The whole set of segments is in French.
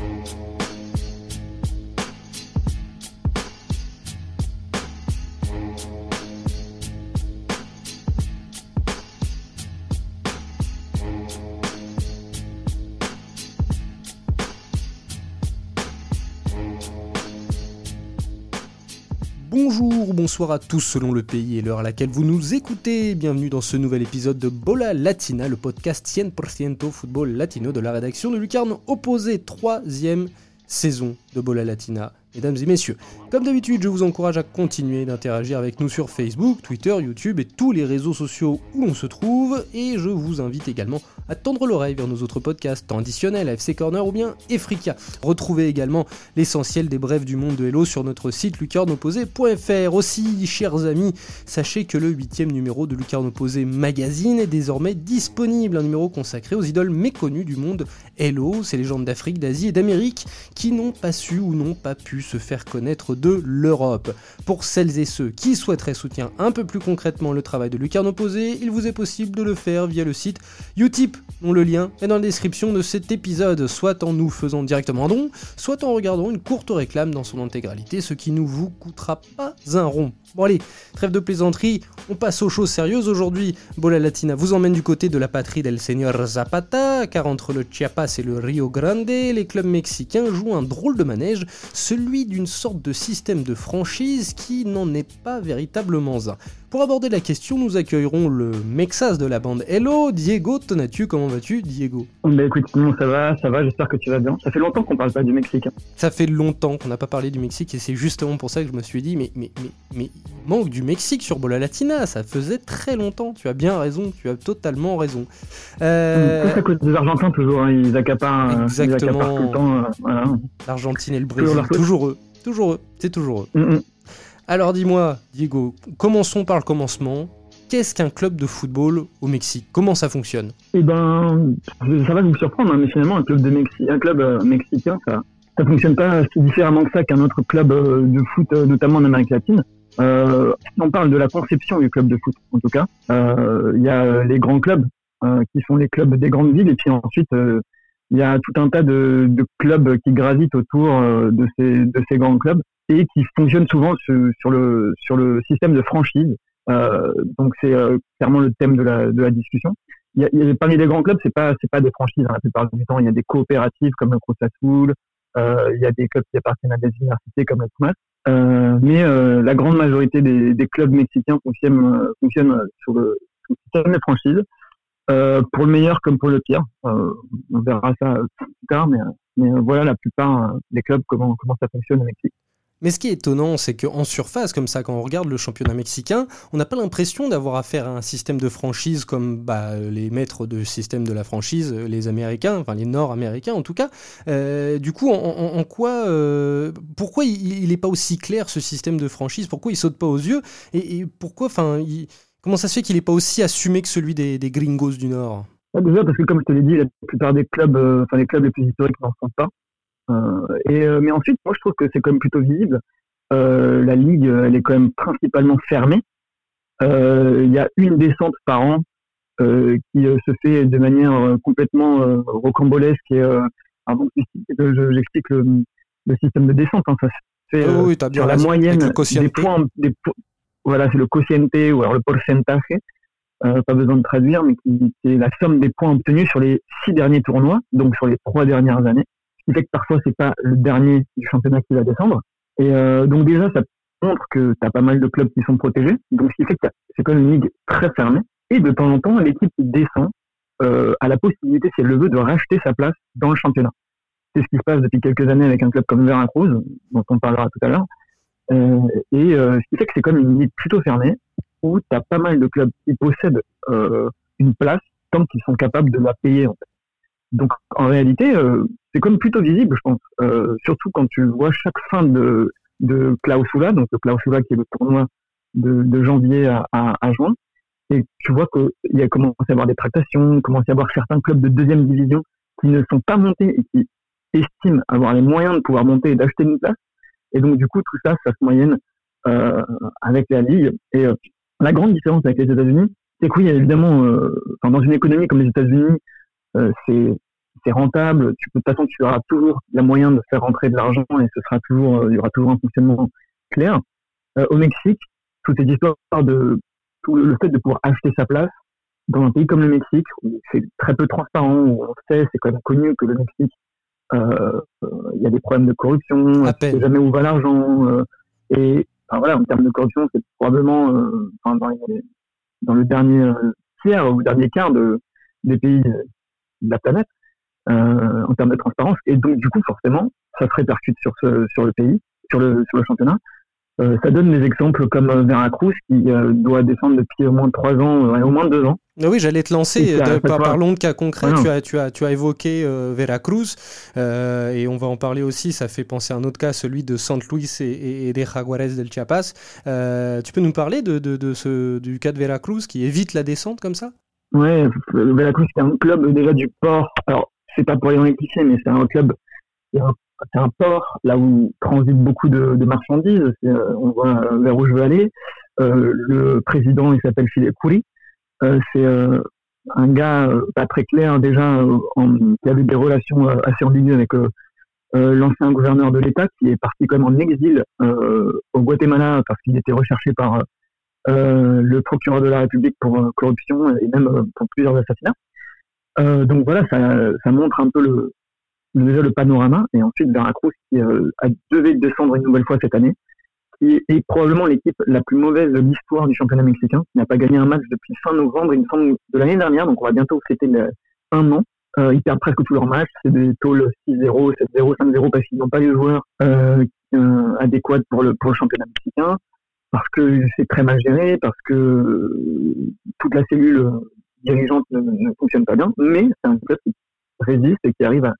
Bonjour ou bonsoir à tous selon le pays et l'heure à laquelle vous nous écoutez. Bienvenue dans ce nouvel épisode de Bola Latina, le podcast 100% football latino de la rédaction de Lucarne Opposé, troisième saison de Bola Latina mesdames et messieurs. Comme d'habitude, je vous encourage à continuer d'interagir avec nous sur Facebook, Twitter, YouTube et tous les réseaux sociaux où l'on se trouve, et je vous invite également à tendre l'oreille vers nos autres podcasts traditionnels, FC Corner ou bien Efrika. Retrouvez également l'essentiel des brèves du monde de Hello sur notre site lucarneopposé.fr. Aussi, chers amis, sachez que le huitième numéro de Lucarne Opposé Magazine est désormais disponible, un numéro consacré aux idoles méconnues du monde Hello, ces légendes d'Afrique, d'Asie et d'Amérique qui n'ont pas su ou n'ont pas pu se faire connaître de l'Europe. Pour celles et ceux qui souhaiteraient soutenir un peu plus concrètement le travail de Lucarne Opposé, il vous est possible de le faire via le site Utip, dont le lien est dans la description de cet épisode, soit en nous faisant directement un don, soit en regardant une courte réclame dans son intégralité, ce qui ne vous coûtera pas un rond. Bon allez, trêve de plaisanterie, on passe aux choses sérieuses aujourd'hui. Bola Latina vous emmène du côté de la patrie del Señor Zapata, car entre le Chiapas et le Rio Grande, les clubs mexicains jouent un drôle de manège, celui d'une sorte de système de franchise qui n'en est pas véritablement un. Pour aborder la question, nous accueillerons le Mexas de la bande Hello, Diego Tonatu. Comment vas-tu, Diego? Bah écoute, ça va, ça va, j'espère que tu vas bien. Ça fait longtemps qu'on parle pas du Mexique. Hein. Ça fait longtemps qu'on n'a pas parlé du Mexique et c'est justement pour ça que je me suis dit, mais, mais, mais, mais il manque du Mexique sur Bola Latina, ça faisait très longtemps. Tu as bien raison, tu as totalement raison. Euh... C'est à cause des Argentins toujours, hein. ils, accaparent, Exactement. tout le temps. Euh, L'Argentine et le Brésil, toujours eux, toujours eux, c'est toujours eux. Mm, mm. Alors dis-moi, Diego, commençons par le commencement. Qu'est-ce qu'un club de football au Mexique? Comment ça fonctionne? Eh ben, ça va vous surprendre, hein, mais finalement, un club, de un club euh, mexicain, ça ne fonctionne pas si différemment que ça qu'un autre club euh, de foot, euh, notamment en Amérique latine. on parle de la conception du club de foot, en tout cas, il y a les grands clubs qui sont les clubs des grandes villes, et puis ensuite, il y a tout un tas de, clubs qui gravitent autour de ces grands clubs et qui fonctionne souvent sur, le, sur le système de franchise. Euh, donc c'est euh, clairement le thème de la, de la discussion. Il y, a, il y a, parmi les grands clubs, c'est pas c'est pas des franchises. Hein, la plupart du temps, il y a des coopératives comme le Cruz Azul, euh, il y a des clubs qui appartiennent à des universités comme le Pumas. Euh, mais la grande majorité des, des clubs mexicains fonctionnent, fonctionnent sur, le, système de franchise. pour le meilleur comme pour le pire. on verra ça plus tard, mais, mais voilà la plupart des clubs comment comment ça fonctionne au Mexique. Mais ce qui est étonnant, c'est qu'en surface, comme ça, quand on regarde le championnat mexicain, on n'a pas l'impression d'avoir affaire à un système de franchise comme bah, les maîtres de système de la franchise, les Américains, enfin les Nord-Américains en tout cas. Euh, du coup, en, quoi, euh, pourquoi il n'est pas aussi clair ce système de franchise? Pourquoi il saute pas aux yeux? Et, pourquoi, enfin, comment ça se fait qu'il n'est pas aussi assumé que celui des, gringos du Nord? Déjà parce que comme je te l'ai dit, la plupart des clubs, euh, enfin les clubs les plus historiques n'en sont pas. Euh, et, euh, mais ensuite, moi, je trouve que c'est quand même plutôt visible. Euh, la ligue, elle est quand même principalement fermée. Il y a une descente par an qui se fait de manière complètement rocambolesque et avant que j'explique le, le, système de descente, hein, ça se fait oui, sur la moyenne des points, des, voilà, c'est le quotient ou alors le pourcentage, euh, pas besoin de traduire, mais qui, qui, est la somme des points obtenus sur les six derniers tournois, donc sur les trois dernières années qui fait que parfois c'est pas le dernier championnat qui va descendre. Et euh, donc déjà ça montre que tu as pas mal de clubs qui sont protégés. Donc ce qui fait que c'est quand même une ligue très fermée. Et de temps en temps, l'équipe qui descend euh, a la possibilité, si elle le veut, de racheter sa place dans le championnat. C'est ce qui se passe depuis quelques années avec un club comme Veracruz, dont on parlera tout à l'heure. Euh, et euh, ce qui fait que c'est comme une ligue plutôt fermée, où tu as pas mal de clubs qui possèdent une place tant qu'ils sont capables de la payer. En fait. Donc en réalité, euh, c'est comme plutôt visible, je pense. Euh, surtout quand tu vois chaque fin de, de Clausula, donc le Clausula qui est le tournoi de, de janvier à, à, à, juin, et tu vois qu'il y a commencé à y avoir des tractations, commence à y avoir certains clubs de deuxième division qui ne sont pas montés et qui estiment avoir les moyens de pouvoir monter et d'acheter une place. Et donc du coup, tout ça, ça se moyenne euh, avec la ligue. Et euh, La grande différence avec les États-Unis, c'est que oui, évidemment, euh, dans une économie comme les États-Unis, c'est c'est rentable. Tu peux, de toute façon, tu auras toujours la moyen de faire rentrer de l'argent et ce sera toujours, euh, il y aura toujours un fonctionnement clair. Euh, au Mexique, toute cette histoire de tout le fait de pouvoir acheter sa place dans un pays comme le Mexique, où c'est très peu transparent, où on sait, c'est quand même connu que le Mexique, euh, il y a des problèmes de corruption, on sait jamais où va l'argent. et enfin, voilà, en termes de corruption, c'est probablement dans, dans, le dernier tiers ou dernier quart de, des pays de la planète. Euh, en termes de transparence. Et donc, du coup, forcément, ça se répercute sur, ce, sur le pays, sur le, sur le championnat. Euh, ça donne des exemples comme euh, Veracruz qui doit descendre depuis au moins trois ans, au moins deux ans. Oui, j'allais te lancer. parlons de cas concrets. Tu, as, tu, as, tu as évoqué Veracruz et on va en parler aussi. Ça fait penser à un autre cas, celui de San Luis et, des Jaguares del Chiapas. tu peux nous parler de, de, de, ce, du cas de Veracruz qui évite la descente comme ça? Ouais, Veracruz, c'est un club déjà du port. Alors, c'est pas pour aller dans les mais c'est un club, c'est un port là où transitent beaucoup de, marchandises. Euh, on voit euh, vers où je veux aller. Euh, le président, il s'appelle Philippe Coury. c'est un gars pas très clair déjà, qui avait des relations assez ambiguës avec l'ancien gouverneur de l'État, qui est parti quand même en exil au Guatemala parce qu'il était recherché par le procureur de la République pour corruption et même pour plusieurs assassinats. Euh, donc voilà, ça, montre un peu déjà le panorama. Et ensuite, Veracruz qui euh, a devait descendre une nouvelle fois cette année, qui est, probablement l'équipe la plus mauvaise de l'histoire du championnat mexicain, qui n'a pas gagné un match depuis fin novembre, il me semble, de l'année dernière. Donc on va bientôt fêter un an. Euh, ils perdent presque tous leurs matchs. C'est des taux 6-0, 7-0, 5-0 parce qu'ils n'ont pas les joueurs euh, euh, adéquats pour le, pour le championnat mexicain, parce que c'est très mal géré, parce que toute la cellule dirigeante ne, ne, fonctionne pas bien, mais c'est un club qui résiste et qui arrive à,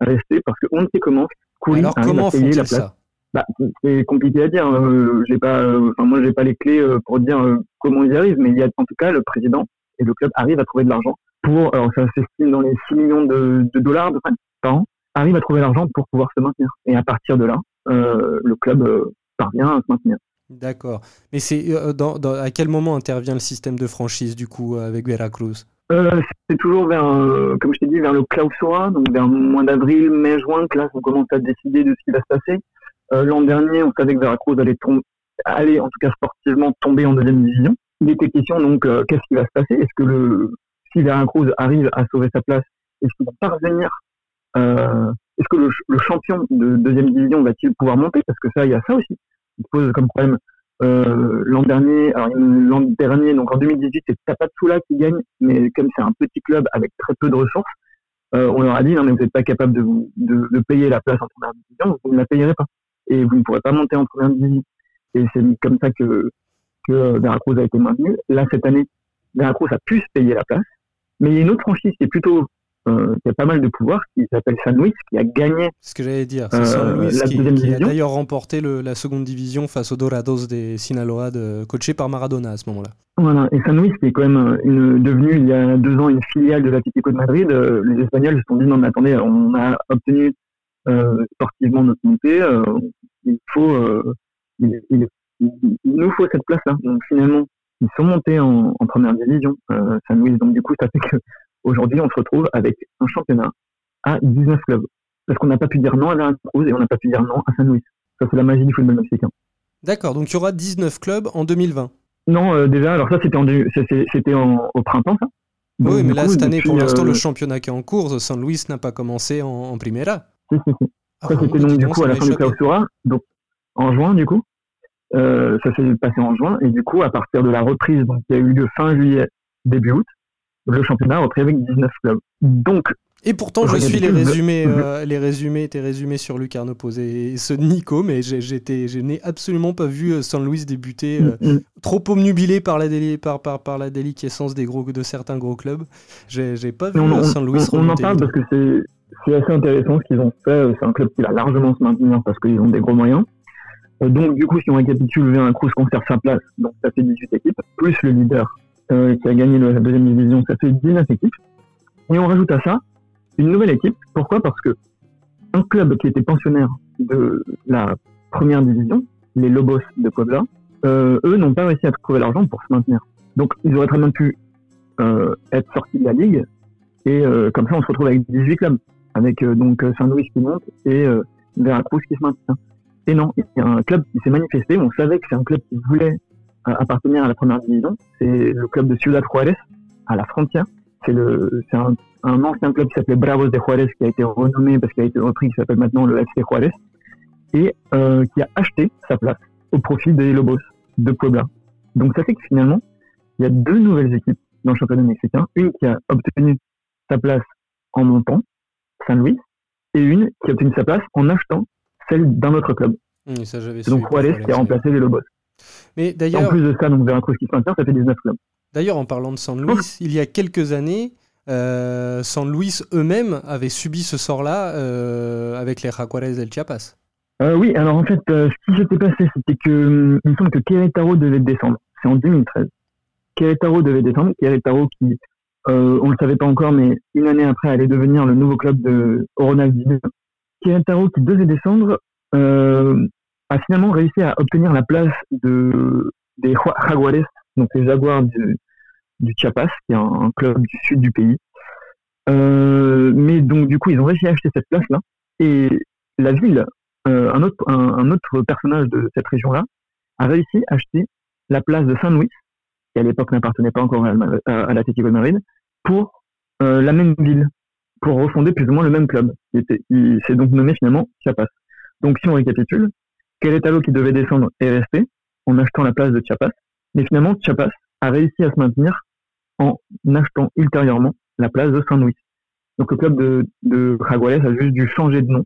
rester parce qu'on ne sait comment. Alors comment font la place. Ça? Bah, c'est compliqué à dire. Euh, j'ai pas, euh, enfin moi j'ai pas les clés euh, pour dire euh, comment ils y arrivent, mais il y a en tout cas le président et le club arrivent à trouver de l'argent pour, alors ça s'estime dans les 6 millions de, de dollars de par an, arrive à trouver l'argent pour pouvoir se maintenir. Et à partir de là, le club parvient à se maintenir. D'accord. Mais c'est euh, dans, à quel moment intervient le système de franchise du coup avec Veracruz? Euh, C'est toujours vers, euh, comme je t'ai dit, vers le Clausura, donc vers le mois d'avril, mai, juin, que là on commence à décider de ce qui va se passer. L'an dernier, on savait que Veracruz allait, aller, en tout cas sportivement, tomber en deuxième division. Il était question donc, qu'est-ce qui va se passer? Est-ce que le, si Veracruz arrive à sauver sa place, est-ce qu'il va parvenir Est-ce que le, le champion de deuxième division va-t-il pouvoir monter? Parce que ça, il y a ça aussi pose comme problème. Euh, l'an dernier, l'an dernier, donc en 2018, c'est Tapatula qui gagne, mais comme c'est un petit club avec très peu de ressources, euh, on leur a dit non mais vous n'êtes pas capable de, de, de, payer la place en première division, vous ne la payerez pas et vous ne pourrez pas monter en première division. Et c'est comme ça que que Veracruz a été maintenu. Là cette année, Veracruz a pu se payer la place, mais il y a une autre franchise qui est plutôt euh, qui a pas mal de pouvoir, qui s'appelle San Luis, qui a gagné. Ce que j'allais dire, c'est San Luis euh, qui, qui a d'ailleurs remporté le, la seconde division face aux Dorados des Sinaloa, de, coaché par Maradona à ce moment-là. Voilà, et San Luis qui est quand même euh, une, devenu il y a deux ans une filiale de l'Atlético de Madrid, les Espagnols se sont dit non mais attendez, on a obtenu sportivement notre montée, il faut, il, il, nous faut cette place-là. Donc finalement, ils sont montés en, en première division, San Luis. Donc du coup, ça fait que Aujourd'hui, on se retrouve avec un championnat à 19 clubs. Parce qu'on n'a pas pu dire non à Veracruz et on n'a pas pu dire non à San Luis. Ça, c'est la magie du football mexicain. D'accord, donc il y aura 19 clubs en 2020 Non, euh, déjà, alors ça, c'était, en, c'était au printemps, ça. oui, mais là, cette année, pour l'instant, le euh, championnat qui est en cours, San Luis n'a pas commencé en, Primera. Si, si, si. Ah, ça, c'était donc, du coup, à la fin du Clausura, donc en juin, du coup. Euh, ça s'est passé en juin, et du coup, à partir de la reprise, donc, qui a eu lieu fin juillet, début août, le championnat repris avec 19 clubs. Donc, et pourtant, je suis les résumés, euh, les résumés, tes résumés sur Lucarno posé et de Nico, mais j'étais, je n'ai absolument pas vu euh, San Luis débuter, euh, mm, mm. trop omnubilé par la, déli, par, par, par la déliquescence des gros, de certains gros clubs. J'ai pas vu on, San Luis On, on en parle parce que c'est assez intéressant ce qu'ils ont fait. C'est un club qui va largement se maintenir parce qu'ils ont des gros moyens. Donc, du coup, si on récapitule, un Cruz conserve sa place, donc ça fait 18 équipes, plus le leader euh, qui a gagné la deuxième division, ça fait 19 équipes. Et on rajoute à ça une nouvelle équipe. Pourquoi? Parce que un club qui était pensionnaire de la première division, les Lobos de Puebla, eux n'ont pas réussi à trouver l'argent pour se maintenir. Donc ils auraient très bien pu être sortis de la ligue et comme ça on se retrouve avec 18 clubs, avec donc Saint-Louis qui monte et Veracruz qui se maintient. Et non, il y a un club qui s'est manifesté. On savait que c'est un club qui voulait euh, appartenir à la première division. C'est le club de Ciudad Juárez, à la frontière. C'est le, c'est un, un, ancien club qui s'appelait Bravos de Juárez, qui a été renommé parce qu'il a été repris, qui s'appelle maintenant le FC Juárez, et euh, qui a acheté sa place au profit des Lobos de Puebla. Donc ça fait que finalement, il y a deux nouvelles équipes dans le championnat mexicain. Une qui a obtenu sa place en montant, San Luis, et une qui a obtenu sa place en achetant celle d'un autre club. ça, donc Juarez qui a remplacé les Lobos. Mais d'ailleurs, en plus de ça, donc Veracruz qui s'intéresse, ça fait 19 clubs. D'ailleurs, en parlant de San Luis, il y a quelques années, euh, San Luis eux-mêmes avaient subi ce sort-là euh, avec les Jaguares del Chiapas. Euh, oui, alors en fait, ce qui s'était passé, c'était que il me semble que Querétaro devait descendre. C'est en 2013. Querétaro devait descendre. Querétaro qui, on le savait pas encore, mais une année après allait devenir le nouveau club de Ronald Querétaro qui devait descendre a finalement réussi à obtenir la place de des Jaguares, donc les Jaguars du, Chiapas, qui est un, club du sud du pays. Euh, mais donc du coup, ils ont réussi à acheter cette place-là. Et la ville, euh, un, autre, un, autre personnage de cette région-là, a réussi à acheter la place de Saint-Louis, qui à l'époque n'appartenait pas encore à, à, l'Atlético de Madrid, pour euh, la même ville, pour refonder plus ou moins le même club. Il s'est donc nommé finalement Chiapas. Donc si on récapitule, Querétaro qui devait descendre est resté en achetant la place de Chiapas, mais finalement Chiapas a réussi à se maintenir en achetant ultérieurement la place de San Luis. Donc le club de, de Jaguares a juste dû changer de nom.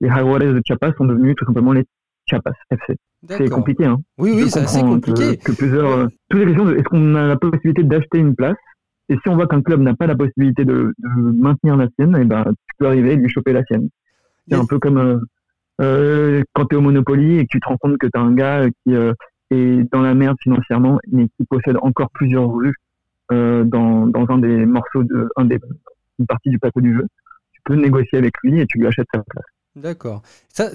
Les Jaguares de Chiapas sont devenus tout simplement les Chiapas FC. C'est compliqué, hein. Oui, oui, c'est assez compliqué. Que, plusieurs, euh, toutes les questions de est-ce qu'on a la possibilité d'acheter une place? Et si on voit qu'un club n'a pas la possibilité de, maintenir la sienne, et eh ben, tu peux arriver et lui choper la sienne. C'est un peu comme euh, euh, quand tu au Monopoly et que tu te rends compte que tu un gars qui euh, est dans la merde financièrement, mais qui possède encore plusieurs rues euh, dans, dans un des morceaux de un des, une partie du plateau du jeu, tu peux négocier avec lui et tu lui achètes sa place. D'accord.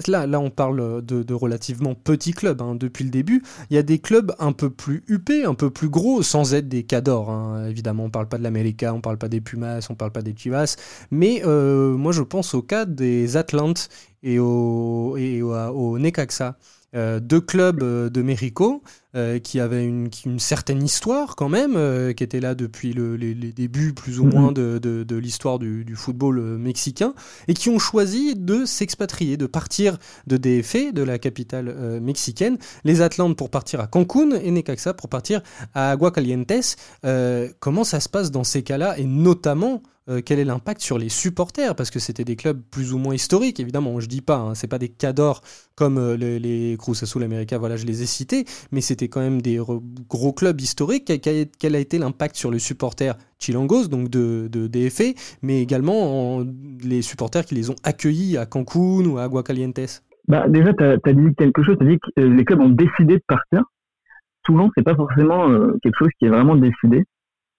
Là, on parle de, relativement petits clubs hein, depuis le début. Il y a des clubs un peu plus huppés, un peu plus gros, sans être des cadors. Hein. Évidemment, on parle pas de l'América, on parle pas des Pumas, on parle pas des Chivas. Mais euh, moi, je pense au cas des Atlantes et au, Necaxa. Euh, deux clubs euh, de Mexico euh, qui avaient une, une, certaine histoire quand même, qui étaient là depuis le, les, débuts plus ou moins de, de, de l'histoire du, du, football mexicain, et qui ont choisi de s'expatrier, de partir de DF, de la capitale mexicaine, les Atlantes pour partir à Cancun et Necaxa pour partir à Aguascalientes. comment ça se passe dans ces cas-là, et notamment euh, quel est l'impact sur les supporters? Parce que c'était des clubs plus ou moins historiques, évidemment. Je dis pas, hein, c'est pas des cadors comme euh, les, les Cruz Azul América, voilà, je les ai cités, mais c'était quand même des gros clubs historiques. Quel, a été l'impact sur les supporters chilangos, donc de, de DFA, mais également les supporters qui les ont accueillis à Cancun ou à Aguascalientes? Bah, Déjà, tu as, dit quelque chose, tu as dit que euh, les clubs ont décidé de partir. Souvent, c'est pas forcément quelque chose qui est vraiment décidé.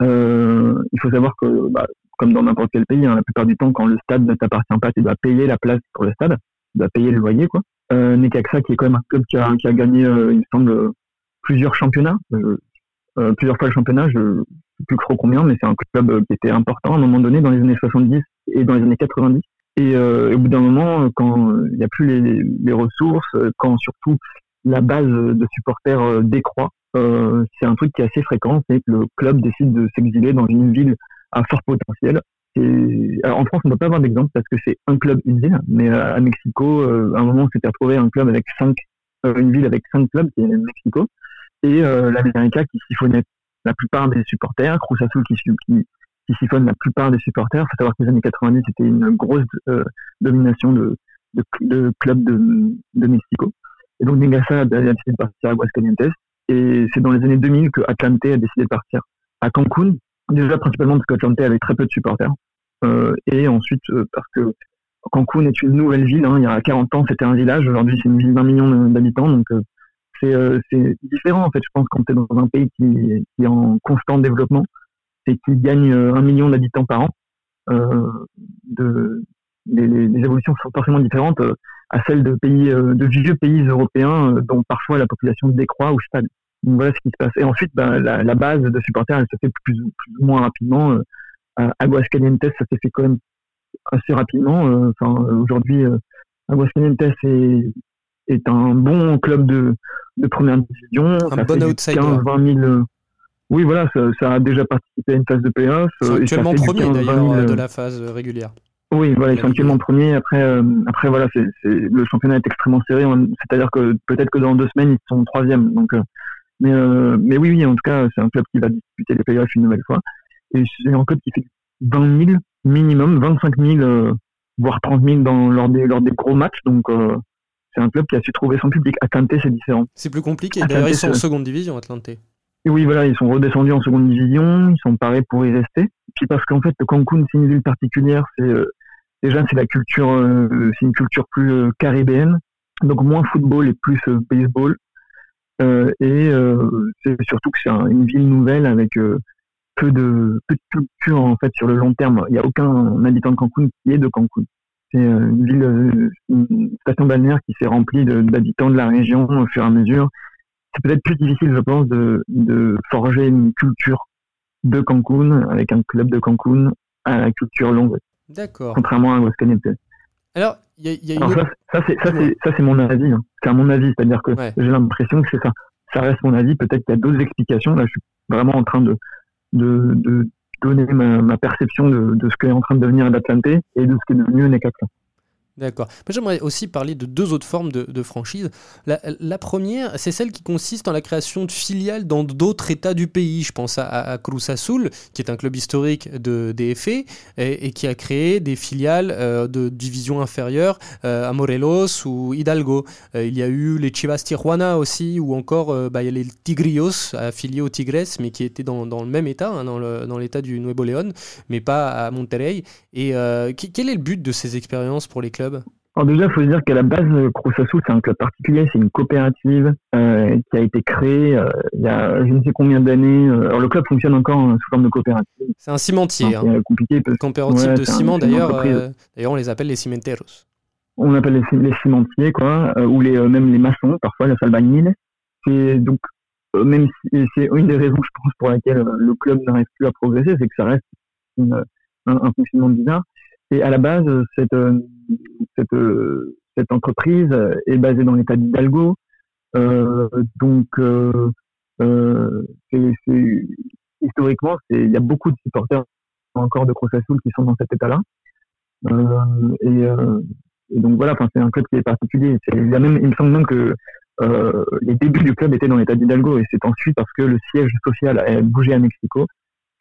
il faut savoir que bah, comme dans n'importe quel pays, hein, la plupart du temps, quand le stade ne t'appartient pas, tu dois payer la place pour le stade, tu dois payer le loyer, quoi. Euh, Necaxa, qui est quand même un club qui a, gagné, euh, il me semble, plusieurs championnats, euh, euh plusieurs fois le championnat, je ne sais plus trop combien, mais c'est un club euh, qui était important à un moment donné dans les années 70 et dans les années 90. Et, au bout d'un moment, quand il n'y a plus les, ressources, quand surtout la base de supporters décroît, c'est un truc qui est assez fréquent, c'est que le club décide de s'exiler dans une ville à fort potentiel. En France, on ne peut pas avoir d'exemple parce que c'est un club, une ville, mais à Mexico, à un moment, on s'était retrouvé un club avec cinq, une ville avec cinq clubs, qui est Mexico, et euh, l'América qui siphonnait la plupart des supporters, Cruz Azul qui, siphonne la plupart des supporters. Il faut savoir que les années 90, c'était une grosse domination de, de, de clubs de, Mexico. Et donc Negasa a décidé de partir à Aguascalientes. Et c'est dans les années 2000 que Atlante a décidé de partir à Cancun, Déjà principalement parce que Atlante avait très peu de supporters. Euh, et ensuite euh, parce que Cancun est une nouvelle ville. Hein. Il y a 40 ans, c'était un village. Aujourd'hui, c'est une ville d'un million d'habitants. Donc, euh, c'est différent, en fait, je pense, quand tu es dans un pays qui, est en constant développement et qui gagne un million d'habitants par an, de, les, évolutions sont forcément différentes à celles de pays, de vieux pays européens dont parfois la population décroît ou stagne. Donc voilà ce qui se passe. Et ensuite, ben, la, base de supporters, elle se fait plus, plus ou moins rapidement. à Aguascalientes, ça s'est fait quand même assez rapidement. Enfin, aujourd'hui, Aguascalientes est, est un bon club de, de première division. Un bon outsider. 15, 20 000, oui, voilà, ça, ça, a déjà participé à une phase de playoff. C'est actuellement premier d'ailleurs de la phase régulière. Oui, voilà, ils sont actuellement premiers. Après, euh, après voilà, c'est, le championnat est extrêmement serré. C'est-à-dire que peut-être que dans deux semaines, ils sont troisième. Donc, euh, mais, euh, mais oui, oui, en tout cas, c'est un club qui va disputer les playoffs une nouvelle fois. Et c'est un club qui fait 20 000 minimum, 25 000, voire 30 000 dans, lors, des, lors des gros matchs. Donc, c'est un club qui a su trouver son public. Atlante, c'est différent. C'est plus compliqué. D'ailleurs, ils sont en seconde division, Atlante. Et oui, voilà, ils sont redescendus en seconde division, ils sont parés pour y rester. Puis parce qu'en fait, Cancun, c'est une ville particulière, c'est euh, déjà c'est la culture, euh, c'est une culture plus euh, caribéenne, donc moins football et plus baseball. et c'est surtout que c'est une ville nouvelle avec peu de peu de culture en fait sur le long terme. Il n'y a aucun habitant de Cancun qui est de Cancun. C'est une ville, une station balnéaire qui s'est remplie d'habitants de la région au fur et à mesure c'est peut-être plus difficile, je pense, de, de, forger une culture de Cancun avec un club de Cancun à la culture longue. D'accord. Contrairement à Aguascalientes. Alors, il y a, une... ça, c'est ça, ça, c'est mon avis. Hein. C'est à mon avis, c'est-à-dire que j'ai l'impression que c'est ça. Ça reste mon avis. Peut-être qu'il y a d'autres explications. Là, je suis vraiment en train de, de, de donner ma, ma perception de, de, ce qu'est en train de devenir l'Atlante et de ce qu'est devenu Necaxa. D'accord. J'aimerais aussi parler de deux autres formes de, franchise. La, première, c'est celle qui consiste en la création de filiales dans d'autres États du pays. Je pense à, Cruz Azul, qui est un club historique de DFE et, qui a créé des filiales euh, de division inférieure euh, à Morelos ou Hidalgo. Euh, il y a eu les Chivas Tijuana aussi, ou encore bah, les Tigrillos, affiliés aux Tigres, mais qui étaient dans, dans le même État, hein, dans l'état du Nuevo León, mais pas à Monterrey. Et quel est le but de ces expériences pour les clubs alors déjà, il faut dire qu'à la base, Cruz c'est un club particulier, c'est une coopérative euh, qui a été créée euh, il y a je ne sais combien d'années. Euh, alors le club fonctionne encore sous forme de coopérative. C'est un cimentier. C'est compliqué. Coopérative de ciment, d'ailleurs. d'ailleurs, on les appelle les cimenteros. On appelle les, cimentiers, quoi, ou les, même les maçons, parfois les albañiles. C'est donc même si c'est une des raisons, je pense, pour laquelle le club n'arrive plus à progresser, c'est que ça reste un, un fonctionnement bizarre. Et à la base, cette, cette, euh, cette entreprise est basée dans l'état d'Hidalgo. Euh, donc, euh, historiquement, il y a beaucoup de supporters encore de Cruz Azul qui sont dans cet état-là. Et, donc voilà, c'est un club qui est particulier. il, il me semble même que les débuts du club étaient dans l'état d'Hidalgo et c'est ensuite parce que le siège social a bougé à Mexico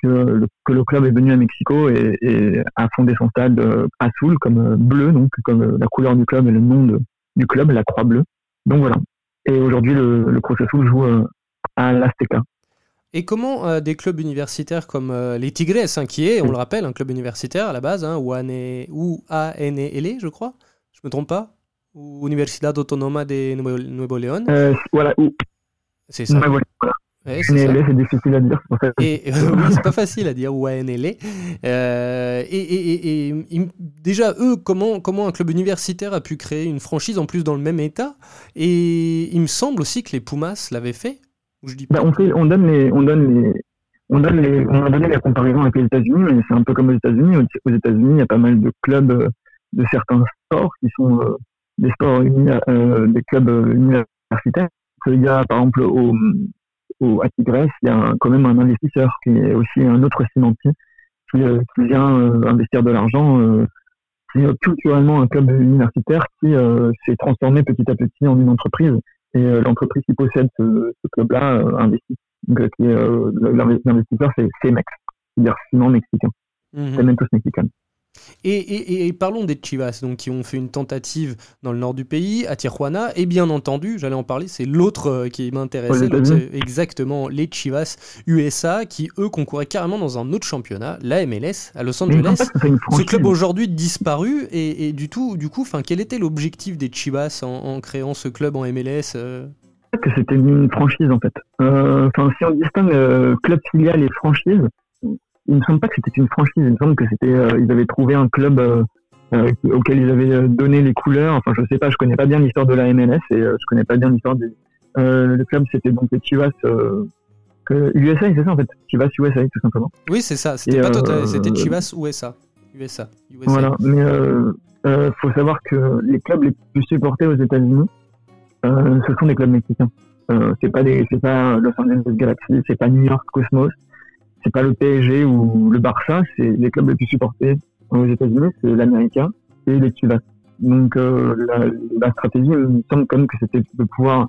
que le, club est venu à Mexico et, a fondé son stade euh, azul comme euh, bleu, donc comme euh, la couleur du club et le nom du club, la croix bleue. Donc voilà. Et aujourd'hui, le, le Cruz Azul joue à l'Azteca. Et comment des clubs universitaires comme les Tigres, hein, qui est, on le rappelle, un club universitaire à la base, hein, ou ANL, je crois, je me trompe pas, ou Universidad Autonoma de Nuevo, León. voilà. C'est ça. C'est difficile à dire. Et, oui, c'est pas facile à dire, ou ANLA. Euh, et, et, et, déjà, eux, comment, comment un club universitaire a pu créer une franchise en plus dans le même état? Et il me semble aussi que les Pumas l'avaient fait. je dis bah, on, fait, on donne les. On donne les... On, donne les, on a donné la comparaison avec les États-Unis, mais c'est un peu comme aux États-Unis. Aux États-Unis, il y a pas mal de clubs euh, de certains sports qui sont euh, des sports euh, des clubs universitaires. Il y a par exemple au, au, à Tigres, il y a quand même un investisseur qui est aussi un autre cimentier qui, euh, qui vient euh, investir de l'argent. Euh, c'est culturellement un club universitaire qui s'est transformé petit à petit en une entreprise. Et l'entreprise qui possède ce, ce club-là investit. Donc, l'investisseur, c'est CEMEX, c'est-à-dire ciment mexicain. Mmh. Cementos mexicain. Et, parlons des Chivas, donc, qui ont fait une tentative dans le nord du pays, à Tijuana, et bien entendu, j'allais en parler, c'est l'autre euh, qui m'intéressait, exactement les Chivas USA, qui eux concouraient carrément dans un autre championnat, la MLS, à Los Angeles. Ce club aujourd'hui disparu, et, du, tout, du coup, quel était l'objectif des Chivas en, créant ce club en MLS euh? Que c'était une franchise en fait. Euh, si on distingue club filial et franchise, il me semble pas que c'était une franchise. Il me semble que c'était, euh, ils avaient trouvé un club, euh, auquel ils avaient donné les couleurs. Enfin, je sais pas, je connais pas bien l'histoire de la MLS et je connais pas bien l'histoire des. le club, c'était donc les Chivas. que USA, c'est ça en fait, Chivas USA tout simplement. Oui, c'est ça. C'était pas total, c'était Chivas USA. USA. Voilà, mais euh, faut savoir que les clubs les plus supportés aux États-Unis, euh, ce sont des clubs mexicains. Euh, c'est pas des, c'est pas Los Angeles Galaxy, c'est pas New York Cosmos, c'est pas le PSG ou le Barça, c'est les clubs les plus supportés aux États-Unis, c'est l'Américain et les Chivas. Donc euh, la, la, stratégie, il me semble quand même que c'était de pouvoir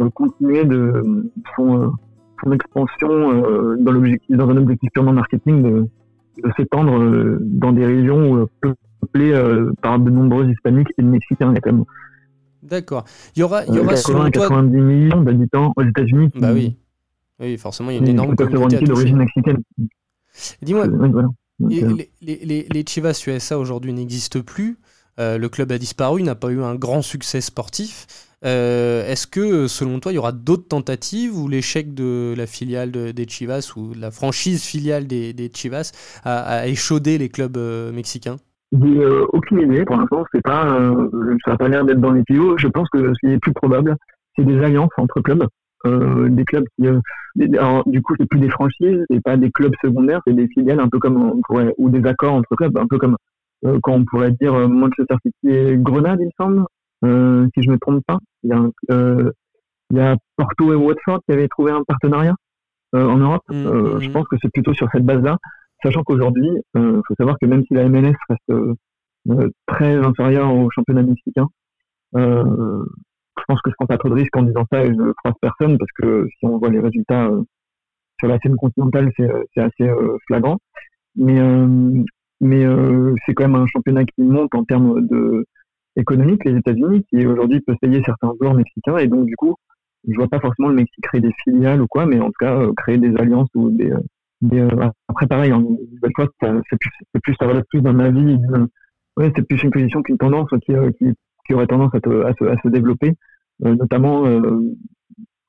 euh, continuer de son, son expansion dans l'objectif, dans un objectif purement marketing, de, de s'étendre dans des régions peu peuplé euh, par de nombreux hispaniques et mexicains quand même. D'accord. Il y aura, il y aura 80, 90 millions d'habitants aux États-Unis. Bah oui. Oui, forcément, il y a une énorme communauté d'origine mexicaine. Dis-moi, euh, les, les, les, Chivas USA aujourd'hui n'existent plus. Euh, le club a disparu, n'a pas eu un grand succès sportif. Euh, Est-ce que, selon toi, il y aura d'autres tentatives ou l'échec de la filiale de, des Chivas ou la franchise filiale des, des Chivas a, a, échaudé les clubs mexicains? J'ai aucune idée pour l'instant. C'est pas, ça n'a pas l'air d'être dans les tuyaux. Je pense que ce qui est plus probable, c'est des alliances entre clubs, euh, des clubs qui, euh, alors, du coup, c'est plus des franchises, c'est pas des clubs secondaires, c'est des filiales, un peu comme on pourrait, ou des accords entre clubs, un peu comme euh, quand on pourrait dire Manchester City et Grenade, il me semble, si je me trompe pas. Il y a, il y a Porto et Watford qui avaient trouvé un partenariat en Europe. Mmh, mmh, je mmh. pense que c'est plutôt sur cette base-là. Sachant qu'aujourd'hui, il euh, faut savoir que même si la MLS reste euh, euh, très inférieure au championnat mexicain, je pense que je prends pas trop de risques en disant ça et je ne croise personne parce que si on voit les résultats sur la scène continentale, c'est assez flagrant. Mais, c'est quand même un championnat qui monte en termes de économique, les États-Unis, qui aujourd'hui peut payer certains joueurs mexicains et donc du coup, je vois pas forcément le Mexique créer des filiales ou quoi, mais en tout cas créer des alliances ou des, euh, après, pareil, en c'est plus, plus, ça relève plus d'un avis. Ouais, c'est plus une position qu'une tendance qui, euh, qui, qui, aurait tendance à, à, se, développer, euh, notamment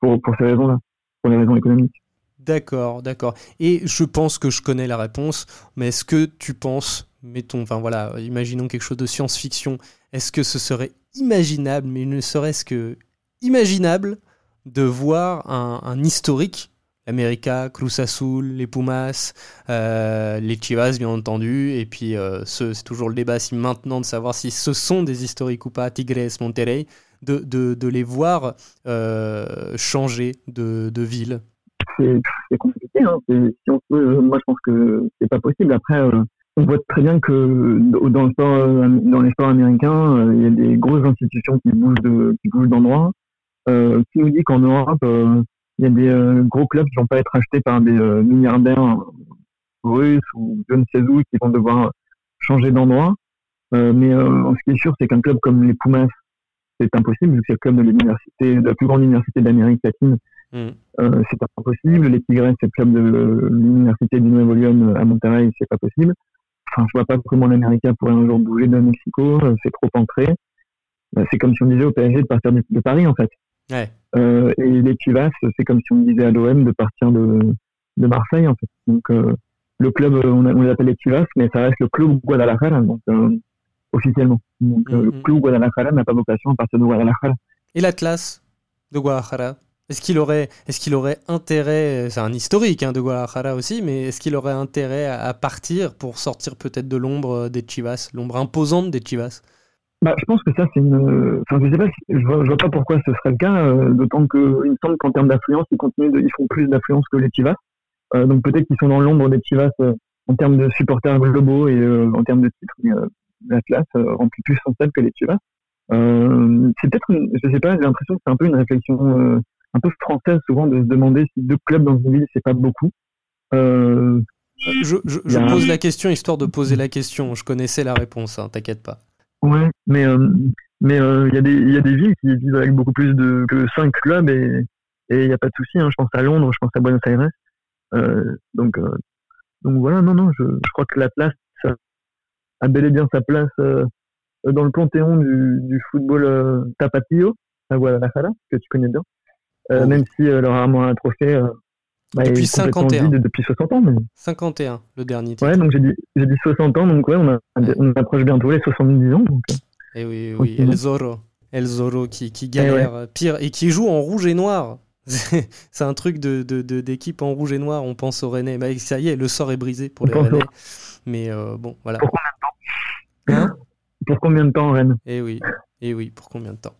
pour, pour ces raisons-là, pour les raisons économiques. D'accord, d'accord. Et je pense que je connais la réponse, mais est-ce que tu penses, mettons, enfin voilà, imaginons quelque chose de science-fiction, est-ce que ce serait imaginable, mais ne serait-ce que imaginable, de voir un historique l'América, Cruz Azul, les Pumas, euh, les Chivas bien entendu, et puis euh, c'est toujours le débat si maintenant de savoir si ce sont des historiques ou pas, Tigres, Monterrey, de, de, de les voir euh, changer de, de ville. C'est compliqué, hein. moi je pense que c'est pas possible. Après, on voit très bien que dans, le dans les sports américains, il y a des grosses institutions qui bougent de, qui bougent d'endroit. qui nous dit qu'en Europe, il y a des euh, gros clubs qui vont pas être achetés par des euh, milliardaires russes ou je ne sais où qui vont devoir changer d'endroit. Euh, mais ce qui est sûr, c'est qu'un club comme les Pumas, c'est impossible, vu que c'est le club de l'université, de la plus grande université d'Amérique latine. Mm. c'est impossible. Les Tigres, c'est le club de l'université du Nuevo León à Monterrey, c'est pas possible. Enfin, je vois pas comment l'Américain pourrait un jour bouger de Mexico, c'est trop ancré. C'est comme si on disait au PSG de partir de Paris, en fait. Ouais. Euh, et les Chivas, c'est comme si on disait à l'OM de partir de, de Marseille, en fait. Donc, euh, le club, on, on l'appelle les Chivas, mais ça reste le club Guadalajara, donc, euh, officiellement. Donc, le mm-hmm. club Guadalajara n'a pas vocation à partir de Guadalajara. Et l'Atlas de Guadalajara? Est-ce qu'il aurait, qu'il aurait intérêt, c'est un historique hein, de Guadalajara aussi, mais est-ce qu'il aurait intérêt à partir pour sortir peut-être de l'ombre des Chivas, l'ombre imposante des Chivas? Bah, je pense que ça, c'est une. Enfin, je sais pas, je vois, vois pas pourquoi ce serait le cas, euh, d'autant qu'il me semble qu'en termes d'affluence, ils continuent de, ils font plus d'affluence que les Chivas. Euh, donc peut-être qu'ils sont dans l'ombre des Chivas euh, en termes de supporters globaux et en termes de titres. Mais la classe remplit plus son stade que les Chivas. c'est peut-être, je sais pas, j'ai l'impression que c'est un peu une réflexion un peu française souvent de se demander si deux clubs dans une ville, c'est pas beaucoup. je, je, je pose la question histoire de poser la question. Je connaissais la réponse, hein, t'inquiète pas. Ouais, mais euh, mais euh, il y a des il y a des villes qui vivent avec beaucoup plus de que cinq clubs et et il n'y a pas de souci. Hein. Je pense à Londres, je pense à Buenos Aires. Euh, donc donc voilà, non non, je, je crois que l'Atlas a bel et bien sa place dans le panthéon du, du football tapatio à Guadalajara que tu connais bien. Oh même si leur armoire un trophée Bah, depuis 51. depuis 60 ans. Mais... 51, le dernier titre. Ouais, donc j'ai dit, dit 60 ans, donc ouais, on, on approche bientôt les 70 ans. Donc... Et eh oui, oui, El Zorro. El Zorro qui, qui galère eh pire et qui joue en rouge et noir. c'est un truc de, d'équipe en rouge et noir. On pense au Rennais. Bah, ça y est, le sort est brisé pour les Rennais. Mais euh, bon, voilà. Pour combien de temps hein Pour combien de temps, Rennes Eh oui. Et oui, pour combien de temps?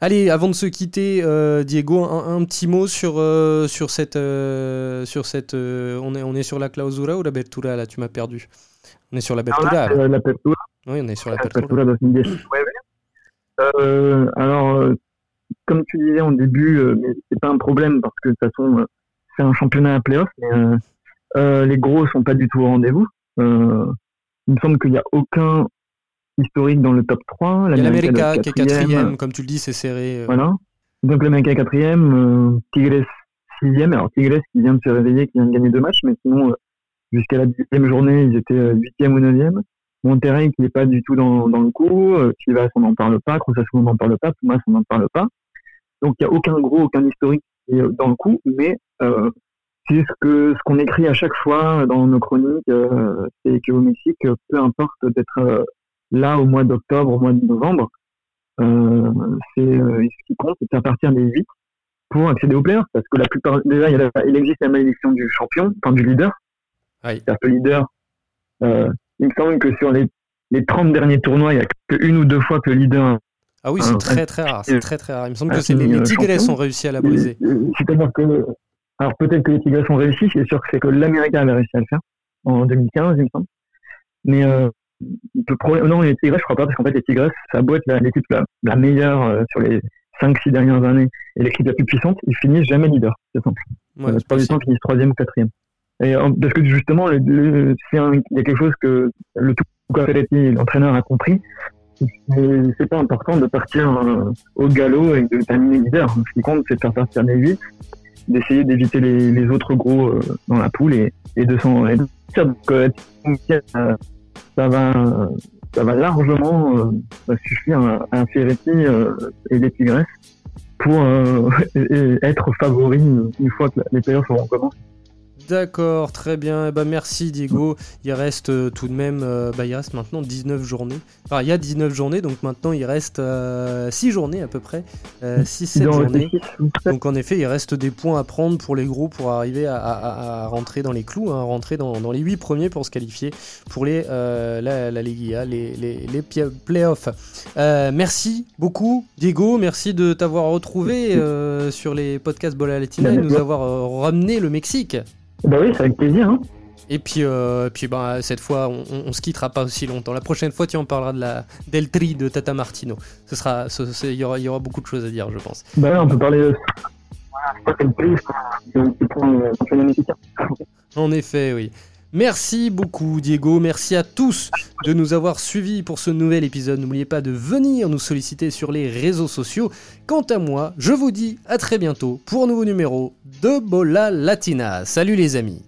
Allez, avant de se quitter, euh, Diego, un, petit mot sur, euh, sur cette. sur cette on, est, on est sur la clausura ou la bertura là? Tu m'as perdu. On est sur la bertura. Ah, la Oui, on est sur la bertura. alors, comme tu disais en début, euh, c'est pas un problème parce que de toute façon, euh, c'est un championnat à playoff. Mais, euh, les gros sont pas du tout au rendez-vous. il me semble qu'il n'y a aucun historique dans le top 3. Il y a l'América qui est quatrième, comme tu le dis, c'est serré. Voilà. Donc l'América est quatrième, Tigres sixième. Alors Tigres qui vient de se réveiller, qui vient de gagner deux matchs, mais sinon jusqu'à la dixième journée, ils étaient huitième ou neuvième. Monterrey qui n'est pas du tout dans, dans le coup, Chivas on n'en parle pas, Cruz on n'en parle pas, Pumas on n'en parle pas. Donc il n'y a aucun gros, aucun historique dans le coup, mais euh, c'est ce que ce qu'on écrit à chaque fois dans nos chroniques, euh, c'est qu'au Mexique, peu importe d'être euh, là au mois d'octobre, au mois de novembre, euh, c'est ce qui compte, c'est à partir des 8 pour accéder aux playoffs, parce que la plupart déjà il, il existe la malédiction du champion, enfin du leader. Oui. C'est-à-dire que le leader, il me semble que sur les les 30 derniers tournois, il n'y a qu'une ou deux fois que le leader ah oui, c'est très très rare. C'est très très rare. Il me semble que c'est les, les Tigres ont réussi à la briser. C'est-à-dire que, alors peut-être que les Tigres ont réussi. C'est sûr que c'est que l'Américain avait réussi à le faire en 2015, il me semble. Mais euh, non, les Tigres, je crois pas, parce qu'en fait les Tigres, ça doit être l'équipe la, meilleure euh, sur les 5-6 dernières années et l'équipe la plus puissante. Ils finissent jamais leader, c'est simple. Ouais, euh, pas du temps, ils finissent troisième ou quatrième. Et parce que justement, il y a quelque chose que le tout l'entraîneur, a compris, c'est pas important de partir euh, au galop et de terminer leader. Ce qui compte, c'est de faire partir les 8, d'essayer d'éviter les, les, autres gros euh, dans la poule et, et de s'en Donc, ça va, ça va largement suffire à, à Ferretti et les Tigres pour être favoris une fois que les players seront commencés. D'accord, très bien. bah, merci Diego. Il reste euh, tout de même, euh, bah, il reste maintenant 19 journées. Enfin, il y a 19 journées, donc maintenant il reste 6 euh, journées à peu près. 6-7 journées. Donc en effet, il reste des points à prendre pour les gros pour arriver à, rentrer dans les clous, hein, rentrer dans, les 8 premiers pour se qualifier pour les, la, les, les, les playoffs. merci beaucoup Diego, merci de t'avoir retrouvé sur les podcasts Bola Latina et de nous avoir ramené le Mexique. Bah oui, c'est avec plaisir. Hein. Et puis, euh, puis bah, cette fois, on, on, se quittera pas aussi longtemps. La prochaine fois, tu en parleras de la del tri de Tata Martino. Ce sera, il y aura, y aura beaucoup de choses à dire, je pense. Bah on peut parler. De... En effet, oui. Merci beaucoup Diego, merci à tous de nous avoir suivis pour ce nouvel épisode. N'oubliez pas de venir nous solliciter sur les réseaux sociaux. Quant à moi, je vous dis à très bientôt pour un nouveau numéro de Bola Latina. Salut les amis